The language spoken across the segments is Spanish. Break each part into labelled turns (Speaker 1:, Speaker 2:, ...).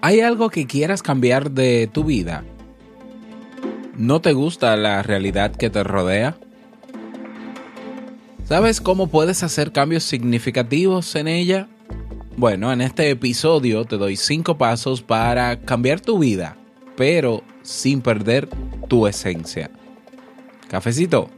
Speaker 1: ¿Hay algo que quieras cambiar de tu vida? ¿No te gusta la realidad que te rodea? ¿Sabes cómo puedes hacer cambios significativos en ella? Bueno, en este episodio te doy 5 pasos para cambiar tu vida, pero sin perder tu esencia. Cafecito.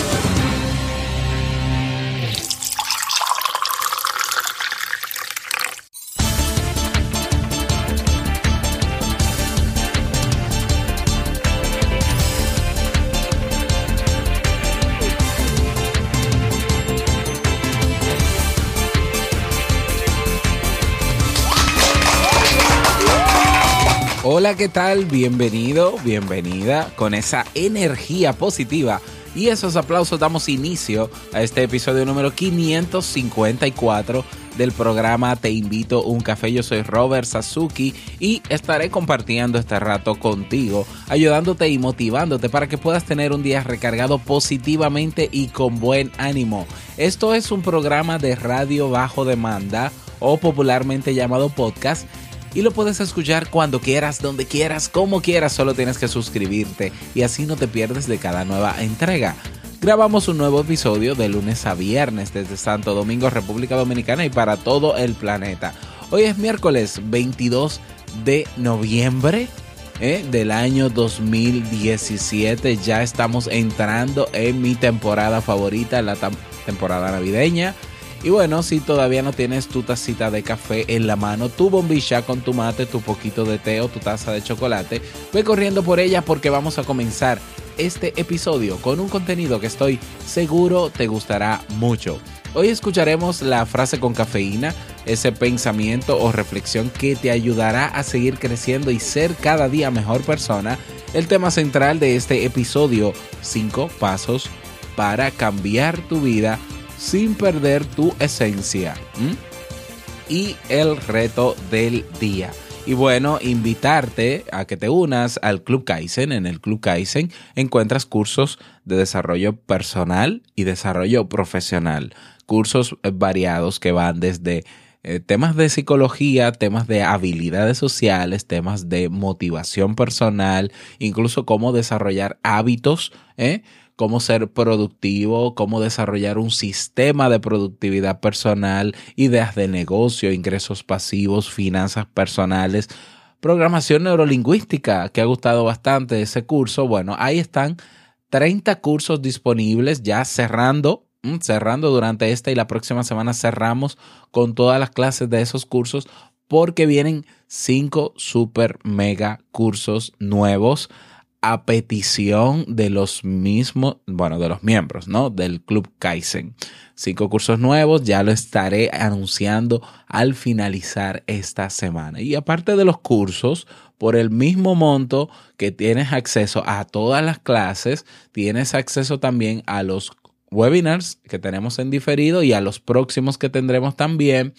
Speaker 1: Hola, ¿qué tal? Bienvenido, bienvenida con esa energía positiva y esos aplausos damos inicio a este episodio número 554 del programa Te invito a un café. Yo soy Robert Sasuki y estaré compartiendo este rato contigo, ayudándote y motivándote para que puedas tener un día recargado positivamente y con buen ánimo. Esto es un programa de radio bajo demanda o popularmente llamado podcast y lo puedes escuchar cuando quieras, donde quieras, como quieras, solo tienes que suscribirte y así no te pierdes de cada nueva entrega. Grabamos un nuevo episodio de lunes a viernes desde Santo Domingo, República Dominicana y para todo el planeta. Hoy es miércoles 22 de noviembre ¿eh? del año 2017. Ya estamos entrando en mi temporada favorita, la temporada navideña. Y bueno, si todavía no tienes tu tacita de café en la mano, tu bombilla con tu mate, tu poquito de té o tu taza de chocolate, ve corriendo por ella porque vamos a comenzar este episodio con un contenido que estoy seguro te gustará mucho. Hoy escucharemos la frase con cafeína, ese pensamiento o reflexión que te ayudará a seguir creciendo y ser cada día mejor persona. El tema central de este episodio, 5 pasos para cambiar tu vida sin perder tu esencia. Y el reto del día. Y bueno, invitarte a que te unas al Club Kaizen. En el Club Kaizen encuentras cursos de desarrollo personal y desarrollo profesional. Cursos variados que van desde eh, temas de psicología, temas de habilidades sociales, temas de motivación personal, incluso cómo desarrollar hábitos, ¿eh? Cómo ser productivo, cómo desarrollar un sistema de productividad personal, ideas de negocio, ingresos pasivos, finanzas personales, programación neurolingüística, que ha gustado bastante ese curso. Bueno, ahí están 30 cursos disponibles ya cerrando mm, cerrando durante esta y la próxima semana cerramos con todas las clases de esos cursos porque vienen cinco super mega cursos nuevos a petición de los mismos, bueno, de los miembros, ¿no? Del Club Kaizen. Cinco cursos nuevos, ya lo estaré anunciando al finalizar esta semana. Y aparte de los cursos, por el mismo monto que tienes acceso a todas las clases, tienes acceso también a los webinars que tenemos en diferido y a los próximos que tendremos también.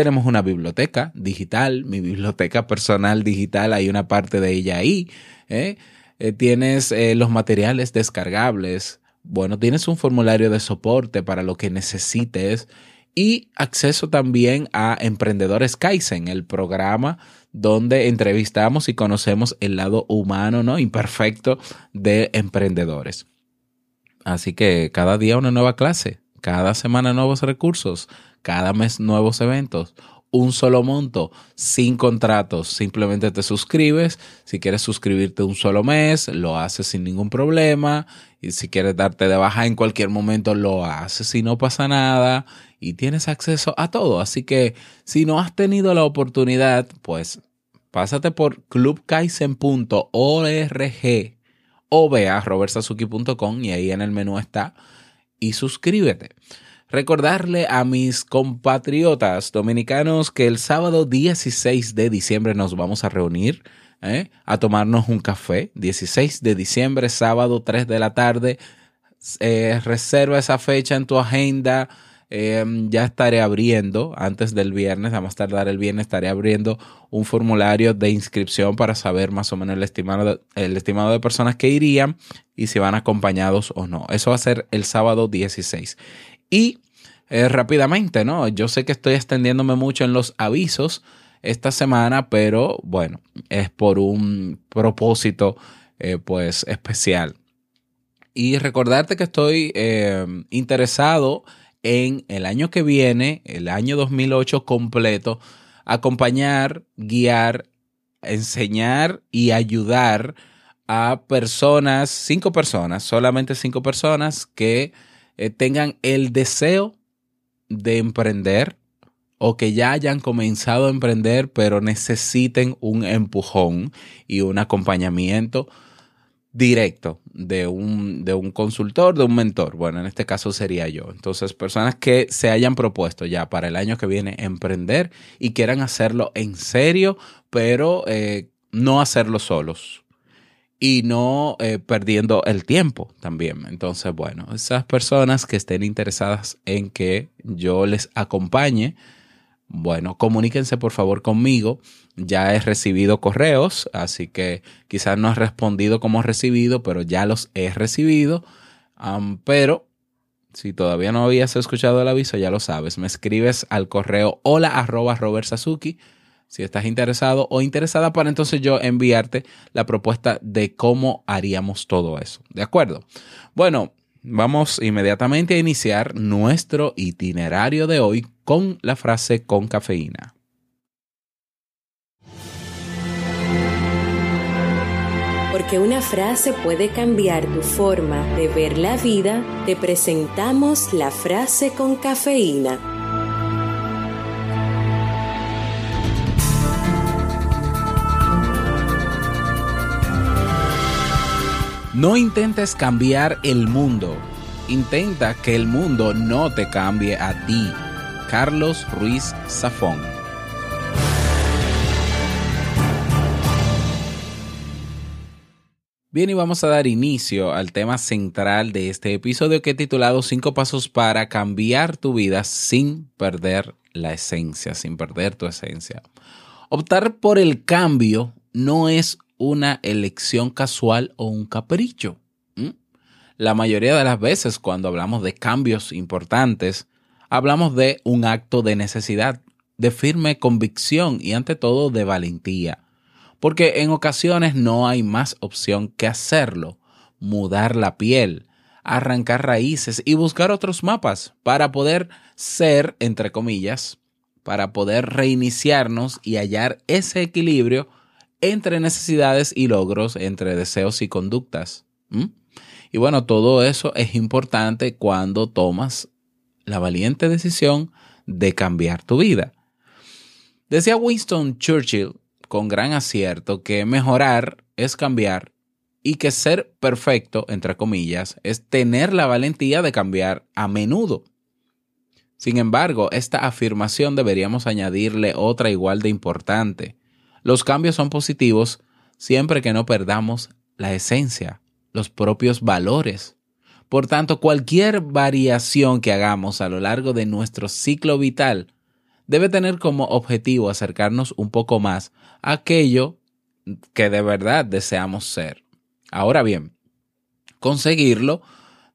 Speaker 1: Tenemos una biblioteca digital, mi biblioteca personal digital, hay una parte de ella ahí ¿eh? Eh, tienes eh, los materiales descargables, bueno, tienes un formulario de soporte para lo que necesites y acceso también a Emprendedores Kaizen, el programa donde entrevistamos y conocemos el lado humano, ¿no? Imperfecto de emprendedores. Así que cada día una nueva clase, cada semana nuevos recursos, cada mes nuevos eventos un solo monto, sin contratos. Simplemente te suscribes. Si quieres suscribirte un solo mes, lo haces sin ningún problema. Y si quieres darte de baja en cualquier momento, lo haces y no pasa nada. Y tienes acceso a todo. Así que si no has tenido la oportunidad, pues pásate por clubkaisen.org o ve a y ahí en el menú está y suscríbete. Recordarle a mis compatriotas dominicanos que el sábado 16 de diciembre nos vamos a reunir ¿eh? a tomarnos un café. 16 de diciembre, sábado 3 de la tarde. Eh, reserva esa fecha en tu agenda. Em, ya estaré abriendo antes del viernes, a más tardar el viernes, estaré abriendo un formulario de inscripción para saber más o menos el estimado, el estimado de personas que irían y si van acompañados o no. Eso va a ser el sábado 16. Y eh, rápidamente, ¿no? Yo sé que estoy extendiéndome mucho en los avisos esta semana, pero bueno, es por un propósito eh, pues especial. Y recordarte que estoy eh, interesado en el año que viene, el año 2008 completo, acompañar, guiar, enseñar y ayudar a personas, cinco personas, solamente cinco personas que eh, tengan el deseo de emprender o que ya hayan comenzado a emprender pero necesiten un empujón y un acompañamiento directo de un, de un consultor, de un mentor. Bueno, en este caso sería yo. Entonces, personas que se hayan propuesto ya para el año que viene emprender y quieran hacerlo en serio, pero eh, no hacerlo solos y no eh, perdiendo el tiempo también. Entonces, bueno, esas personas que estén interesadas en que yo les acompañe, bueno, comuníquense por favor conmigo. Ya he recibido correos, así que quizás no he respondido como recibido, pero ya los he recibido. pero si todavía no habías escuchado el aviso, ya lo sabes. Me escribes al correo hola arroba Robert si estás interesado o interesada para entonces yo enviarte la propuesta de cómo haríamos todo eso. ¿De acuerdo? Bueno, Vamos inmediatamente a iniciar nuestro itinerario de hoy con la frase con cafeína.
Speaker 2: Porque una frase puede cambiar tu forma de ver la vida, te presentamos la frase con cafeína.
Speaker 1: No intentes cambiar el mundo. Intenta que el mundo no te cambie a ti. Carlos Ruiz Zafón. Bien, y vamos a dar inicio al tema central de este episodio que he titulado Cinco pasos para cambiar tu vida sin perder la esencia, sin perder tu esencia. Optar por el cambio no es una elección casual o un capricho. La mayoría de las veces cuando hablamos de cambios importantes, hablamos de un acto de necesidad, de firme convicción y ante todo de valentía. Porque en ocasiones no hay más opción que hacerlo, mudar la piel, arrancar raíces y buscar otros mapas para poder ser, entre comillas, para poder reiniciarnos y hallar ese equilibrio entre necesidades y logros, entre deseos y conductas. Y bueno, todo eso es importante cuando tomas la valiente decisión de cambiar tu vida. Decía Winston Churchill con gran acierto que mejorar es cambiar y que ser perfecto, entre comillas, es tener la valentía de cambiar a menudo. Sin embargo, esta afirmación deberíamos añadirle otra igual de importante. Los cambios son positivos siempre que no perdamos la esencia, los propios valores. Por tanto, cualquier variación que hagamos a lo largo de nuestro ciclo vital debe tener como objetivo acercarnos un poco más a aquello que de verdad deseamos ser. Ahora bien, conseguirlo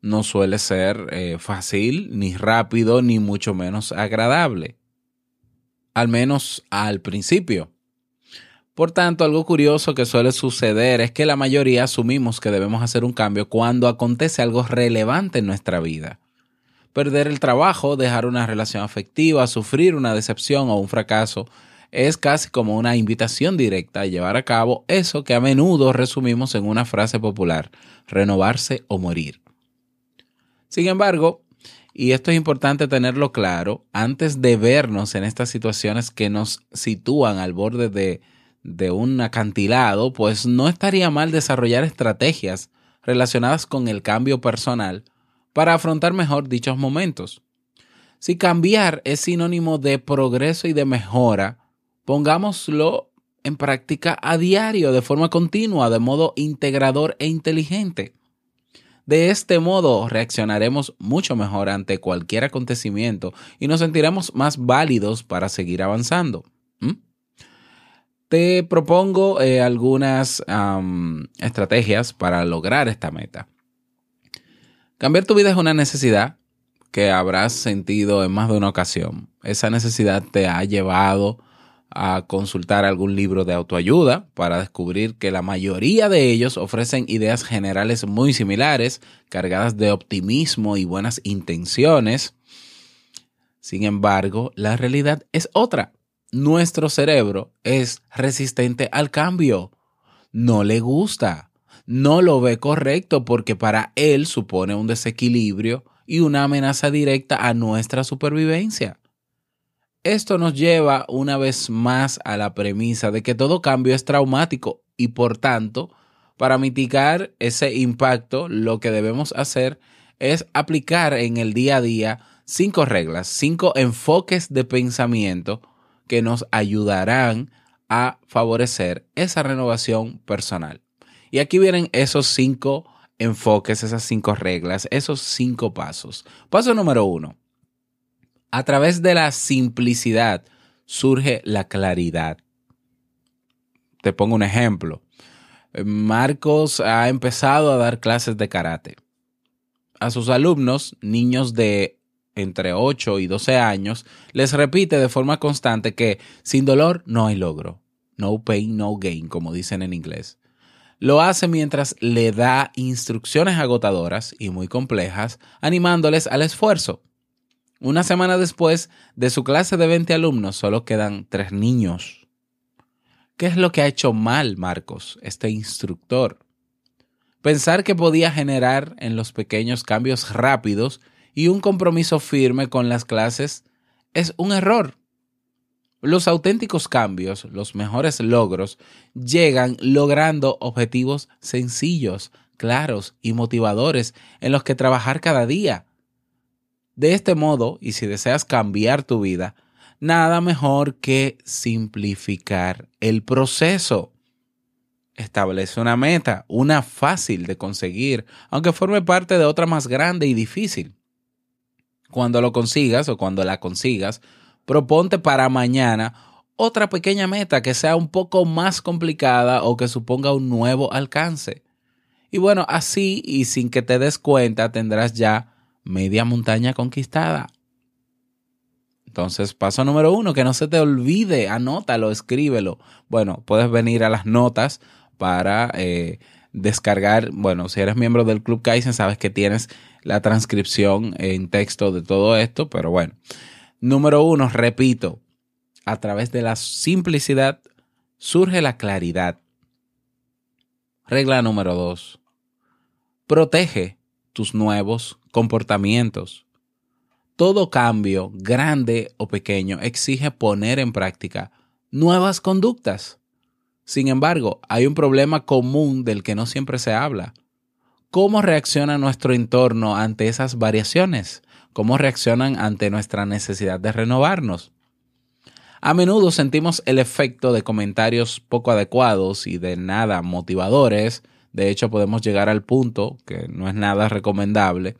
Speaker 1: no suele ser eh, fácil, ni rápido, ni mucho menos agradable. Al menos al principio. Por tanto, algo curioso que suele suceder es que la mayoría asumimos que debemos hacer un cambio cuando acontece algo relevante en nuestra vida. Perder el trabajo, dejar una relación afectiva, sufrir una decepción o un fracaso es casi como una invitación directa a llevar a cabo eso que a menudo resumimos en una frase popular, renovarse o morir. Sin embargo, y esto es importante tenerlo claro, antes de vernos en estas situaciones que nos sitúan al borde de de un acantilado, pues no estaría mal desarrollar estrategias relacionadas con el cambio personal para afrontar mejor dichos momentos. Si cambiar es sinónimo de progreso y de mejora, pongámoslo en práctica a diario, de forma continua, de modo integrador e inteligente. De este modo reaccionaremos mucho mejor ante cualquier acontecimiento y nos sentiremos más válidos para seguir avanzando. Te propongo eh, algunas estrategias para lograr esta meta. Cambiar tu vida es una necesidad que habrás sentido en más de una ocasión. Esa necesidad te ha llevado a consultar algún libro de autoayuda para descubrir que la mayoría de ellos ofrecen ideas generales muy similares, cargadas de optimismo y buenas intenciones. Sin embargo, la realidad es otra. Nuestro cerebro es resistente al cambio. No le gusta. No lo ve correcto porque para él supone un desequilibrio y una amenaza directa a nuestra supervivencia. Esto nos lleva una vez más a la premisa de que todo cambio es traumático y por tanto, para mitigar ese impacto, lo que debemos hacer es aplicar en el día a día cinco reglas, cinco enfoques de pensamiento que nos ayudarán a favorecer esa renovación personal. Y aquí vienen esos cinco enfoques, esas cinco reglas, esos cinco pasos. Paso número uno a través de la simplicidad surge la claridad. Te pongo un ejemplo. Marcos ha empezado a dar clases de karate. A sus alumnos, niños de entre 8 y 12 años, les repite de forma constante que sin dolor no hay logro. No pain, no gain, como dicen en inglés. Lo hace mientras le da instrucciones agotadoras y muy complejas, animándoles al esfuerzo. Una semana después de su clase de 20 alumnos, solo quedan tres niños. ¿Qué es lo que ha hecho mal Marcos, este instructor? Pensar que podía generar en los pequeños cambios rápidos y un compromiso firme con las clases es un error. Los auténticos cambios, los mejores logros, llegan logrando objetivos sencillos, claros y motivadores en los que trabajar cada día de este modo, y si deseas cambiar tu vida, nada mejor que simplificar el proceso. Establece una meta, una fácil de conseguir, aunque forme parte de otra más grande y difícil. Cuando lo consigas o cuando la consigas, proponte para mañana otra pequeña meta que sea un poco más complicada o que suponga un nuevo alcance. Y bueno, así y sin que te des cuenta tendrás ya media montaña conquistada. Entonces, paso número uno, que no se te olvide, anótalo, escríbelo. Bueno, puedes venir a las notas para eh, descargar, bueno, si eres miembro del Club Kaizen, sabes que tienes la transcripción en texto de todo esto, pero bueno. Número uno, repito, a través de la simplicidad surge la claridad. Regla número dos, protege tus nuevos comportamientos. Todo cambio, grande o pequeño, exige poner en práctica nuevas conductas. Sin embargo, hay un problema común del que no siempre se habla. ¿Cómo reacciona nuestro entorno ante esas variaciones? ¿Cómo reaccionan ante nuestra necesidad de renovarnos? A menudo sentimos el efecto de comentarios poco adecuados y de nada motivadores de hecho, podemos llegar al punto, que no es nada recomendable,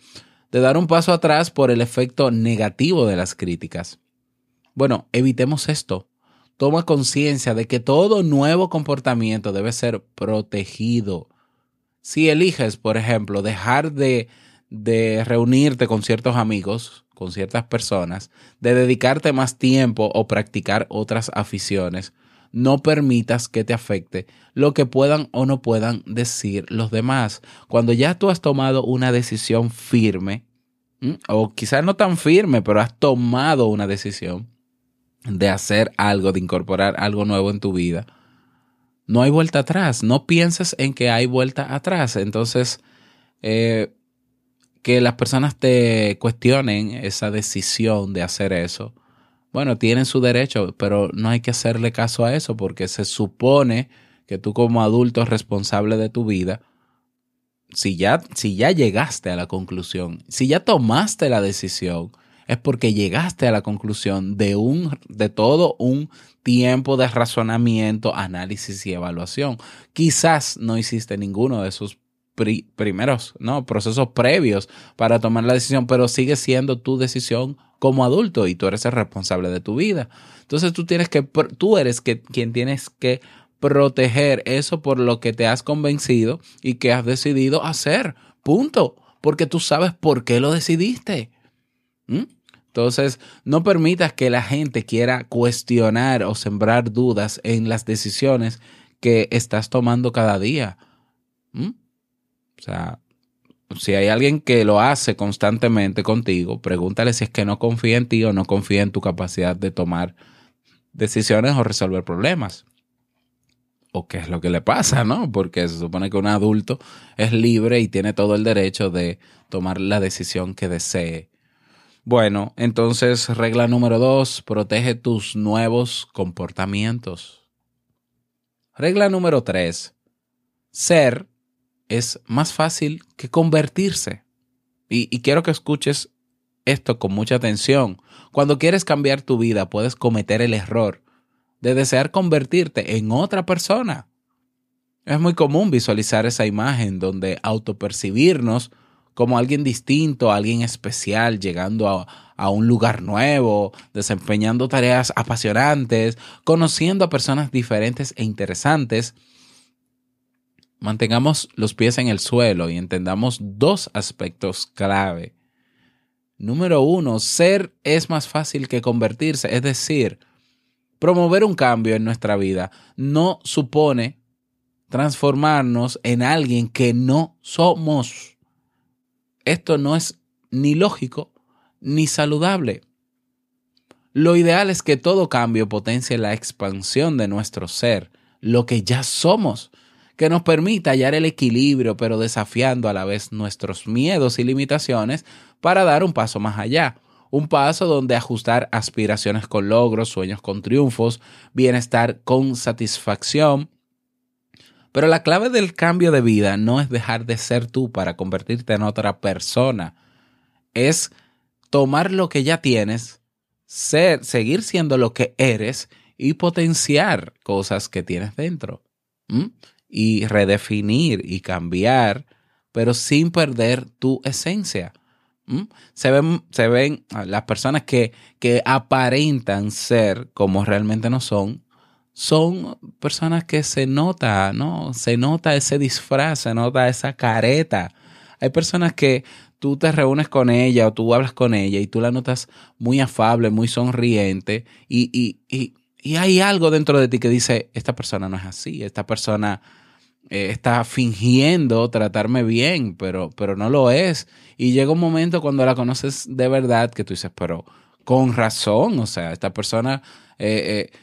Speaker 1: de dar un paso atrás por el efecto negativo de las críticas. Bueno, evitemos esto. Toma conciencia de que todo nuevo comportamiento debe ser protegido. Si eliges, por ejemplo, dejar de, de reunirte con ciertos amigos, con ciertas personas, de dedicarte más tiempo o practicar otras aficiones, no permitas que te afecte lo que puedan o no puedan decir los demás. Cuando ya tú has tomado una decisión firme, o quizás no tan firme, pero has tomado una decisión de hacer algo, de incorporar algo nuevo en tu vida, no hay vuelta atrás. No pienses en que hay vuelta atrás. Entonces, eh, que las personas te cuestionen esa decisión de hacer eso bueno, tienen su derecho, pero no hay que hacerle caso a eso porque se supone que tú como adulto responsable de tu vida si ya, si ya llegaste a la conclusión, si ya tomaste la decisión, es porque llegaste a la conclusión de un, de todo un tiempo de razonamiento, análisis y evaluación. Quizás no hiciste ninguno de esos primeros, ¿no? Procesos previos para tomar la decisión, pero sigue siendo tu decisión como adulto y tú eres el responsable de tu vida. Entonces tú tienes que, tú eres que, quien tienes que proteger eso por lo que te has convencido y que has decidido hacer. Punto. Porque tú sabes por qué lo decidiste. ¿Mm? Entonces, no permitas que la gente quiera cuestionar o sembrar dudas en las decisiones que estás tomando cada día. ¿Mm? O sea, si hay alguien que lo hace constantemente contigo, pregúntale si es que no confía en ti o no confía en tu capacidad de tomar decisiones o resolver problemas o qué es lo que le pasa, ¿no? Porque se supone que un adulto es libre y tiene todo el derecho de tomar la decisión que desee. Bueno, entonces regla número dos, protege tus nuevos comportamientos. Regla número tres, ser es más fácil que convertirse. Y, y quiero que escuches esto con mucha atención. Cuando quieres cambiar tu vida, puedes cometer el error de desear convertirte en otra persona. Es muy común visualizar esa imagen donde autopercibirnos como alguien distinto, alguien especial, llegando a, a, un lugar nuevo, desempeñando tareas apasionantes, conociendo a personas diferentes e interesantes. Mantengamos los pies en el suelo y entendamos dos aspectos clave. Número uno, ser es más fácil que convertirse, es decir, Promover un cambio en nuestra vida no supone transformarnos en alguien que no somos. Esto no es ni lógico ni saludable. Lo ideal es que todo cambio potencie la expansión de nuestro ser, lo que ya somos, que nos permita hallar el equilibrio, pero desafiando a la vez nuestros miedos y limitaciones para dar un paso más allá. Un paso donde ajustar aspiraciones con logros, sueños con triunfos, bienestar con satisfacción. Pero la clave del cambio de vida no es dejar de ser tú para convertirte en otra persona. Es tomar lo que ya tienes, ser, seguir siendo lo que eres y potenciar cosas que tienes dentro. Y redefinir y cambiar, pero sin perder tu esencia. Se ven, se ven ah, las personas que, que aparentan ser como realmente no son, son personas que se nota, ¿no? Se nota ese disfraz, se nota esa careta. Hay personas que tú te reúnes con ella o tú hablas con ella y tú la notas muy afable, muy sonriente y, y, y, y hay algo dentro de ti que dice, esta persona no es así, esta persona eh, está fingiendo tratarme bien, pero, pero no lo es. Y llega un momento cuando la conoces de verdad que tú dices, pero con razón, o sea, esta persona eh, eh,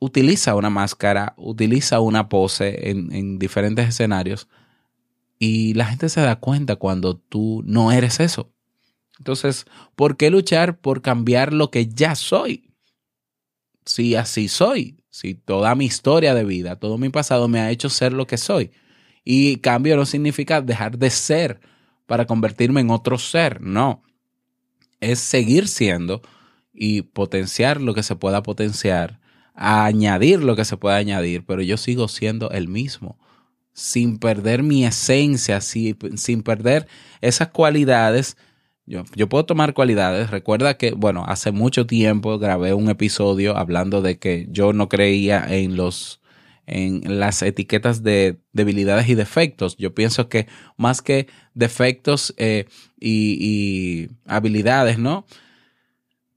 Speaker 1: utiliza una máscara, utiliza una pose en, en diferentes escenarios y la gente se da cuenta cuando tú no eres eso. Entonces, ¿por qué luchar por cambiar lo que ya soy? Si así soy, si toda mi historia de vida, todo mi pasado me ha hecho ser lo que soy. Y cambio no significa dejar de ser para convertirme en otro ser, no. Es seguir siendo y potenciar lo que se pueda potenciar, añadir lo que se pueda añadir, pero yo sigo siendo el mismo, sin perder mi esencia, sin perder esas cualidades yo, puedo tomar cualidades. Recuerda que, bueno, hace mucho tiempo grabé un episodio hablando de que yo no creía en los en las etiquetas de debilidades y defectos. Yo pienso que más que defectos eh, y habilidades, ¿no?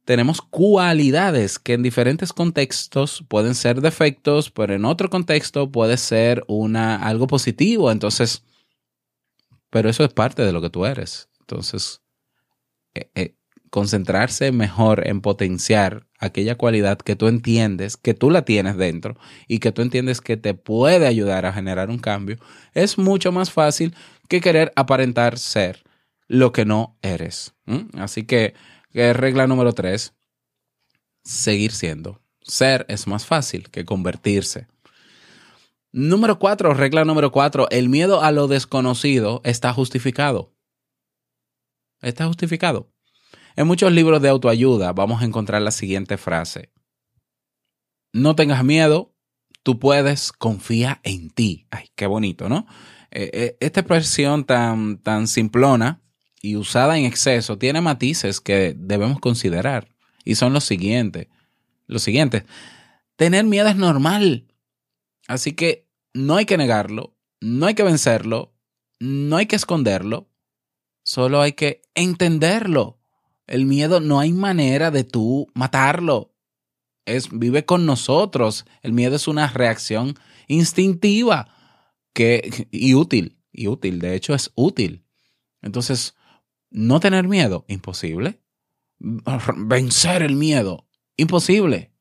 Speaker 1: Tenemos cualidades que en diferentes contextos pueden ser defectos, pero en otro contexto puede ser una, algo positivo. Entonces, pero eso es parte de lo que tú eres. Entonces, eh, eh, concentrarse mejor en potenciar aquella cualidad que tú entiendes, que tú la tienes dentro y que tú entiendes que te puede ayudar a generar un cambio, es mucho más fácil que querer aparentar ser lo que no eres. Así que, regla número tres, seguir siendo. Ser es más fácil que convertirse. Número cuatro, regla número cuatro, el miedo a lo desconocido está justificado. Está justificado. En muchos libros de autoayuda vamos a encontrar la siguiente frase. No tengas miedo, tú puedes, confía en ti. Ay, qué bonito, ¿no? Eh, eh, esta expresión tan, tan simplona y usada en exceso tiene matices que debemos considerar. Y son los siguientes. Los siguientes. Tener miedo es normal. Así que no hay que negarlo, no hay que vencerlo, no hay que esconderlo, solo hay que entenderlo. El miedo no hay manera de tú matarlo. Es, vive con nosotros. El miedo es una reacción instintiva que, y útil. Y útil, de hecho es útil. Entonces, no tener miedo, imposible. Vencer el miedo, imposible.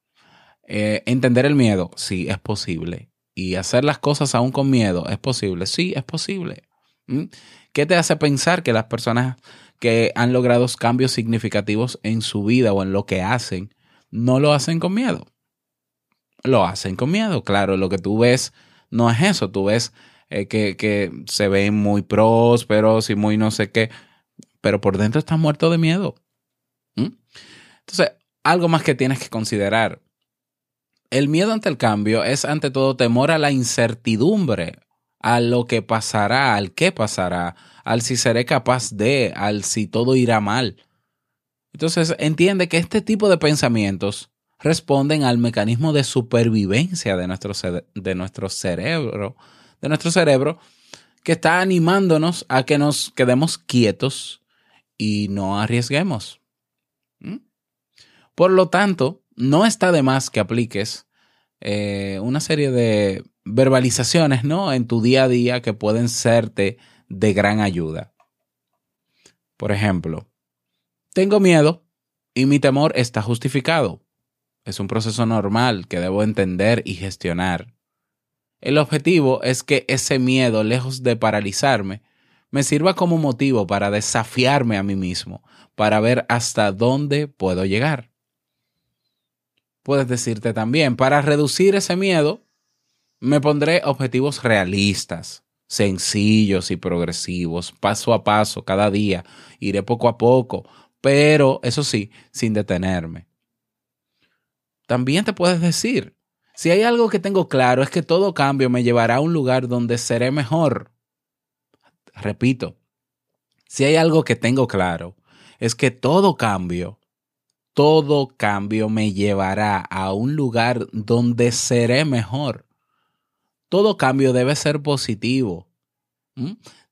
Speaker 1: Eh, entender el miedo, sí, es posible. Y hacer las cosas aún con miedo, es posible. Sí, es posible. ¿Mm? ¿Qué te hace pensar que las personas que han logrado cambios significativos en su vida o en lo que hacen, no lo hacen con miedo. Lo hacen con miedo, claro, lo que tú ves no es eso, tú ves eh, que, se ven muy prósperos y muy no sé qué, pero por dentro están muertos de miedo. ¿Mm? Entonces, algo más que tienes que considerar. El miedo ante el cambio es ante todo temor a la incertidumbre, a lo que pasará, al qué pasará, al si seré capaz de, al si todo irá mal. Entonces entiende que este tipo de pensamientos responden al mecanismo de supervivencia de nuestro, de nuestro cerebro, de nuestro cerebro, que está animándonos a que nos quedemos quietos y no arriesguemos. ¿Mm? Por lo tanto, no está de más que apliques eh, una serie de verbalizaciones, ¿no? En tu día a día que pueden serte de gran ayuda. Por ejemplo, tengo miedo y mi temor está justificado. Es un proceso normal que debo entender y gestionar. El objetivo es que ese miedo, lejos de paralizarme, me sirva como motivo para desafiarme a mí mismo, para ver hasta dónde puedo llegar. Puedes decirte también, para reducir ese miedo, me pondré objetivos realistas, sencillos y progresivos, paso a paso, cada día. Iré poco a poco, pero eso sí, sin detenerme. También te puedes decir, si hay algo que tengo claro es que todo cambio me llevará a un lugar donde seré mejor. Repito, si hay algo que tengo claro es que todo cambio, todo cambio me llevará a un lugar donde seré mejor todo cambio debe ser positivo.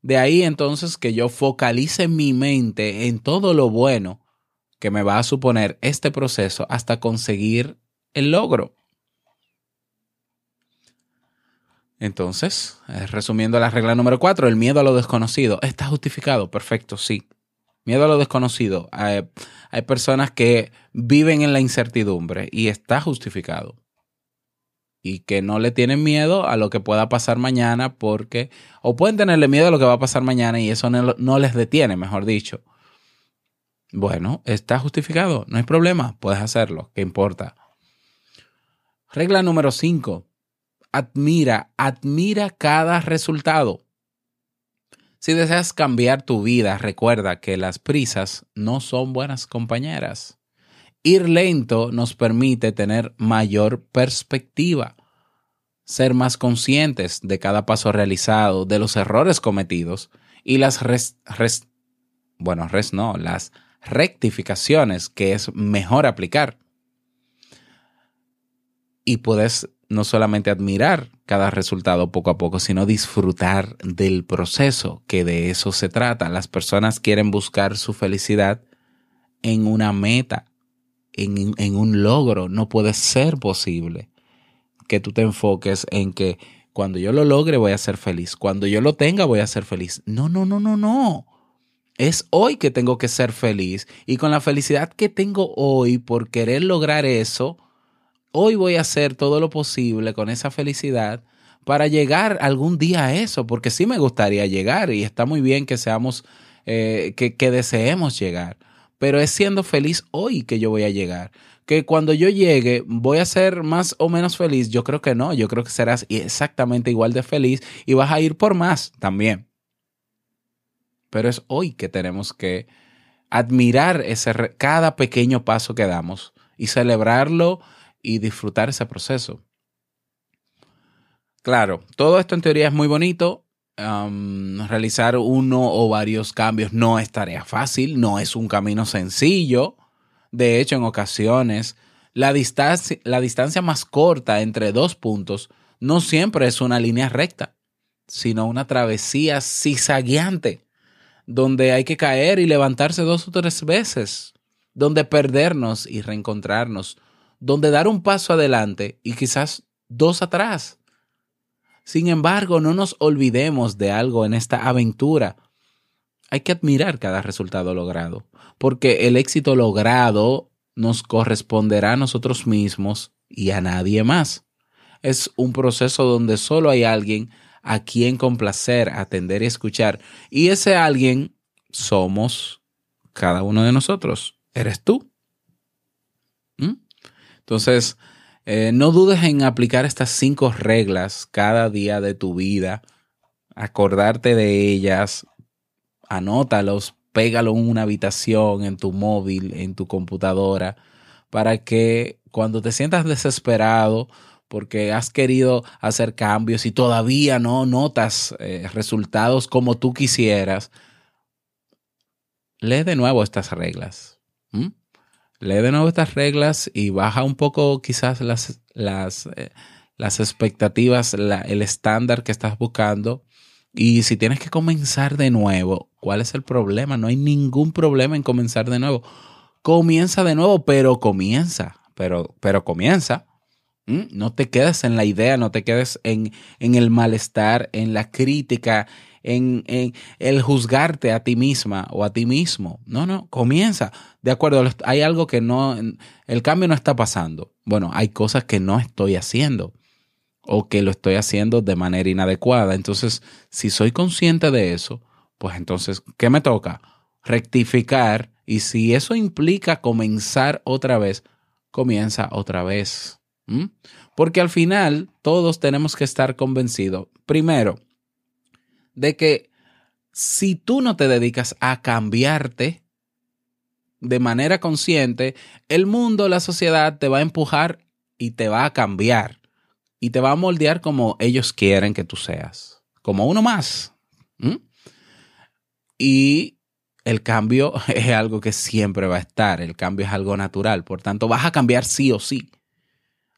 Speaker 1: De ahí entonces que yo focalice mi mente en todo lo bueno que me va a suponer este proceso hasta conseguir el logro. Entonces, eh, resumiendo la regla número cuatro, el miedo a lo desconocido. ¿Está justificado? Perfecto, sí. Miedo a lo desconocido. Hay, hay personas que viven en la incertidumbre y está justificado y que no le tienen miedo a lo que pueda pasar mañana porque, o pueden tenerle miedo a lo que va a pasar mañana y eso no, les detiene, mejor dicho. Bueno, está justificado, no hay problema, puedes hacerlo, ¿qué importa? Regla número 5. Admira, admira cada resultado. Si deseas cambiar tu vida, recuerda que las prisas no son buenas compañeras. Ir lento nos permite tener mayor perspectiva, ser más conscientes de cada paso realizado, de los errores cometidos y las bueno, res no, las rectificaciones que es mejor aplicar. Y puedes no solamente admirar cada resultado poco a poco, sino disfrutar del proceso, que de eso se trata. Las personas quieren buscar su felicidad en una meta, en, un logro. No puede ser posible que tú te enfoques en que cuando yo lo logre voy a ser feliz, cuando yo lo tenga voy a ser feliz. No, no, no, no, no. Es hoy que tengo que ser feliz y con la felicidad que tengo hoy por querer lograr eso, hoy voy a hacer todo lo posible con esa felicidad para llegar algún día a eso, porque sí me gustaría llegar y está muy bien que seamos, eh, que, que deseemos llegar pero es siendo feliz hoy que yo voy a llegar. que cuando yo llegue voy a ser más o menos feliz. Yo creo que no, yo creo que serás exactamente igual de feliz y vas a ir por más también. Pero es hoy que tenemos que admirar ese, cada pequeño paso que damos y celebrarlo y disfrutar ese proceso. Claro, todo esto en teoría es muy bonito. realizar uno o varios cambios no es tarea fácil, no es un camino sencillo. De hecho, en ocasiones, la distancia, la distancia más corta entre dos puntos no siempre es una línea recta, sino una travesía cizagueante, donde hay que caer y levantarse dos o tres veces, donde perdernos y reencontrarnos, donde dar un paso adelante y quizás dos atrás. Sin embargo, no nos olvidemos de algo en esta aventura. Hay que admirar cada resultado logrado, porque el éxito logrado nos corresponderá a nosotros mismos y a nadie más. Es un proceso donde solo hay alguien a quien complacer, atender y escuchar. Y ese alguien somos cada uno de nosotros. Eres tú. ¿Mm? Entonces, eh, no dudes en aplicar estas cinco reglas cada día de tu vida, acordarte de ellas, anótalos, pégalo en una habitación, en tu móvil, en tu computadora, para que cuando te sientas desesperado porque has querido hacer cambios y todavía no notas eh, resultados como tú quisieras, lee de nuevo estas reglas lee de nuevo estas reglas y baja un poco quizás las, las, eh, las expectativas, el estándar que estás buscando. Y si tienes que comenzar de nuevo, ¿cuál es el problema? No hay ningún problema en comenzar de nuevo. Comienza de nuevo, pero comienza, pero, pero comienza. ¿Mm? No te quedes en la idea, no te quedes en, en el malestar, en la crítica, en, el juzgarte a ti misma o a ti mismo. No, no, comienza. De acuerdo, hay algo que no, el cambio no está pasando. Bueno, hay cosas que no estoy haciendo o que lo estoy haciendo de manera inadecuada. Entonces, si soy consciente de eso, pues entonces, ¿qué me toca? Rectificar. Y si eso implica comenzar otra vez, comienza otra vez. Porque al final todos tenemos que estar convencidos. Primero, de que si tú no te dedicas a cambiarte de manera consciente, el mundo, la sociedad te va a empujar y te va a cambiar y te va a moldear como ellos quieren que tú seas, como uno más. Y el cambio es algo que siempre va a estar, el cambio es algo natural, por tanto vas a cambiar sí o sí.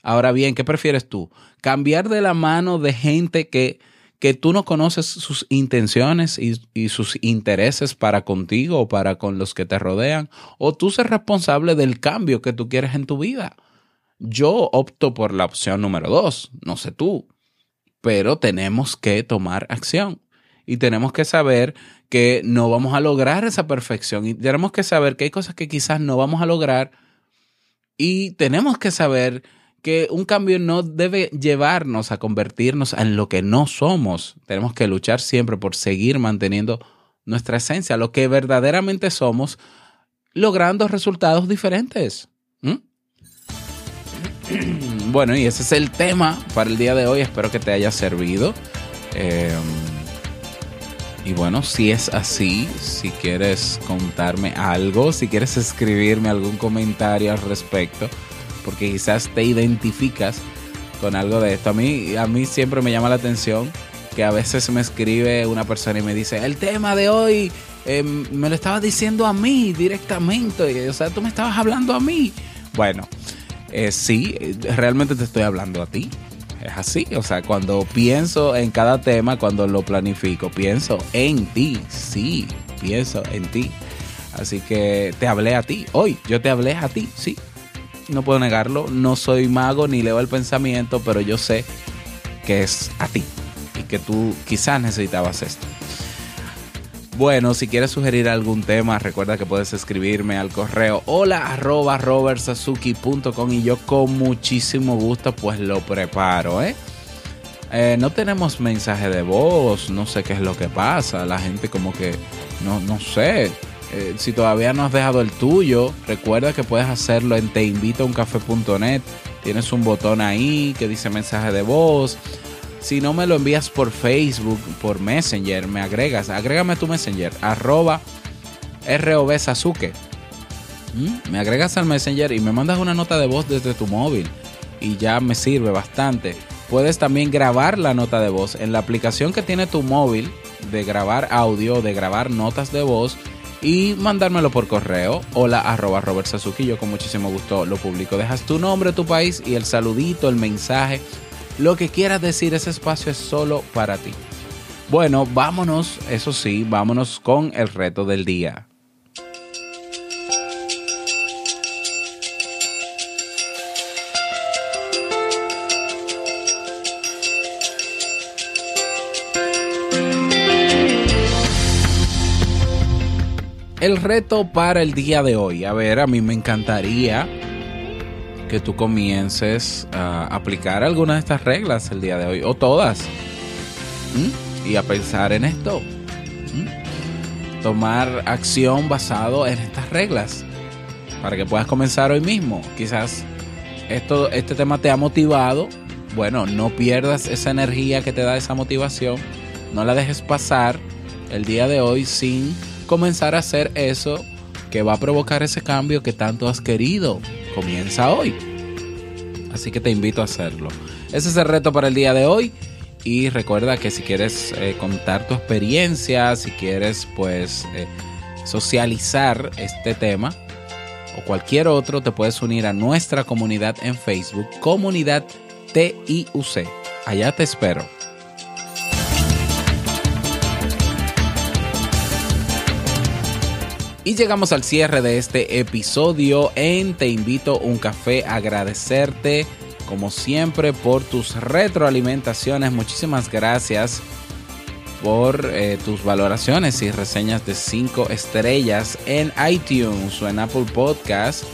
Speaker 1: Ahora bien, ¿qué prefieres tú? ¿Cambiar de la mano de gente que que tú no conoces sus intenciones y, sus intereses para contigo o para con los que te rodean, o tú ser responsable del cambio que tú quieres en tu vida. Yo opto por la opción número dos, no sé tú, pero tenemos que tomar acción y tenemos que saber que no vamos a lograr esa perfección y tenemos que saber que hay cosas que quizás no vamos a lograr y tenemos que saber que un cambio no debe llevarnos a convertirnos en lo que no somos. Tenemos que luchar siempre por seguir manteniendo nuestra esencia, lo que verdaderamente somos, logrando resultados diferentes. ¿Mm? Bueno, y ese es el tema para el día de hoy. Espero que te haya servido. Em, y bueno, si es así, si quieres contarme algo, si quieres escribirme algún comentario al respecto, porque quizás te identificas con algo de esto. A mí, a mí siempre me llama la atención que a veces me escribe una persona y me dice, el tema de hoy em, me lo estabas diciendo a mí directamente, o sea, tú me estabas hablando a mí. Bueno, eh, sí, realmente te estoy hablando a ti. Es así, o sea, cuando pienso en cada tema, cuando lo planifico, pienso en ti, sí, pienso en ti. Así que te hablé a ti, hoy yo te hablé a ti, sí, no puedo negarlo. No soy mago ni leo el pensamiento, pero yo sé que es a ti y que tú quizás necesitabas esto. Bueno, si quieres sugerir algún tema, recuerda que puedes escribirme al correo hola y yo con muchísimo gusto pues lo preparo, ¿eh? ¿eh? no tenemos mensaje de voz, no sé qué es lo que pasa, la gente como que, no, no sé, Eh, si todavía no has dejado el tuyo, recuerda que puedes hacerlo en teinvitouncafé.net. Tienes un botón ahí que dice mensaje de voz. Si no me lo envías por Facebook, por Messenger, me agregas, agrégame tu Messenger, arroba ROB Sasuke. ¿Mm? Me agregas al Messenger y me mandas una nota de voz desde tu móvil. Y ya me sirve bastante. Puedes también grabar la nota de voz en la aplicación que tiene tu móvil de grabar audio, de grabar notas de voz y mandármelo por correo. Hola arroba Robert Sasuki. Yo con muchísimo gusto lo publico. Dejas tu nombre, tu país y el saludito, el mensaje. Lo que quieras decir, ese espacio es solo para ti. Bueno, vámonos, eso sí, vámonos con el reto del día. El reto para el día de hoy. A ver, a mí me encantaría que tú comiences a aplicar alguna de estas reglas el día de hoy, o todas, y a pensar en esto. Tomar acción basado en estas reglas para que puedas comenzar hoy mismo. Quizás esto, este tema te ha motivado. Bueno, no pierdas esa energía que te da esa motivación. No la dejes pasar el día de hoy sin comenzar a hacer eso que va a provocar ese cambio que tanto has querido. Comienza hoy. Así que te invito a hacerlo. Ese es el reto para el día de hoy. Y recuerda que si quieres eh, contar tu experiencia, si quieres pues eh, socializar este tema o cualquier otro, te puedes unir a nuestra comunidad en Facebook, comunidad TIUC. Allá te espero. Y llegamos al cierre de este episodio en Te invito un café, agradecerte como siempre por tus retroalimentaciones. Muchísimas gracias por eh, tus valoraciones y reseñas de 5 estrellas en iTunes o en Apple Podcast.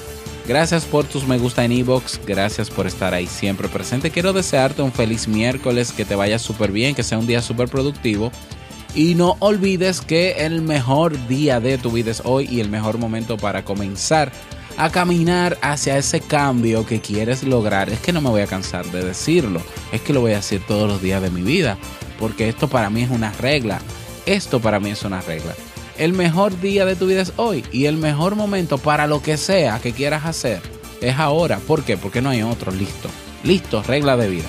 Speaker 1: Gracias por tus me gusta en iBox, gracias por estar ahí siempre presente. Quiero desearte un feliz miércoles, que te vaya súper bien, que sea un día súper productivo y no olvides que el mejor día de tu vida es hoy y el mejor momento para comenzar a caminar hacia ese cambio que quieres lograr. Es que no me voy a cansar de decirlo, es que lo voy a decir todos los días de mi vida, porque esto para mí es una regla. Esto para mí es una regla. El mejor día de tu vida es hoy y el mejor momento para lo que sea que quieras hacer es ahora. ¿Por qué? Porque no hay otro. Listo. Listo, regla de vida.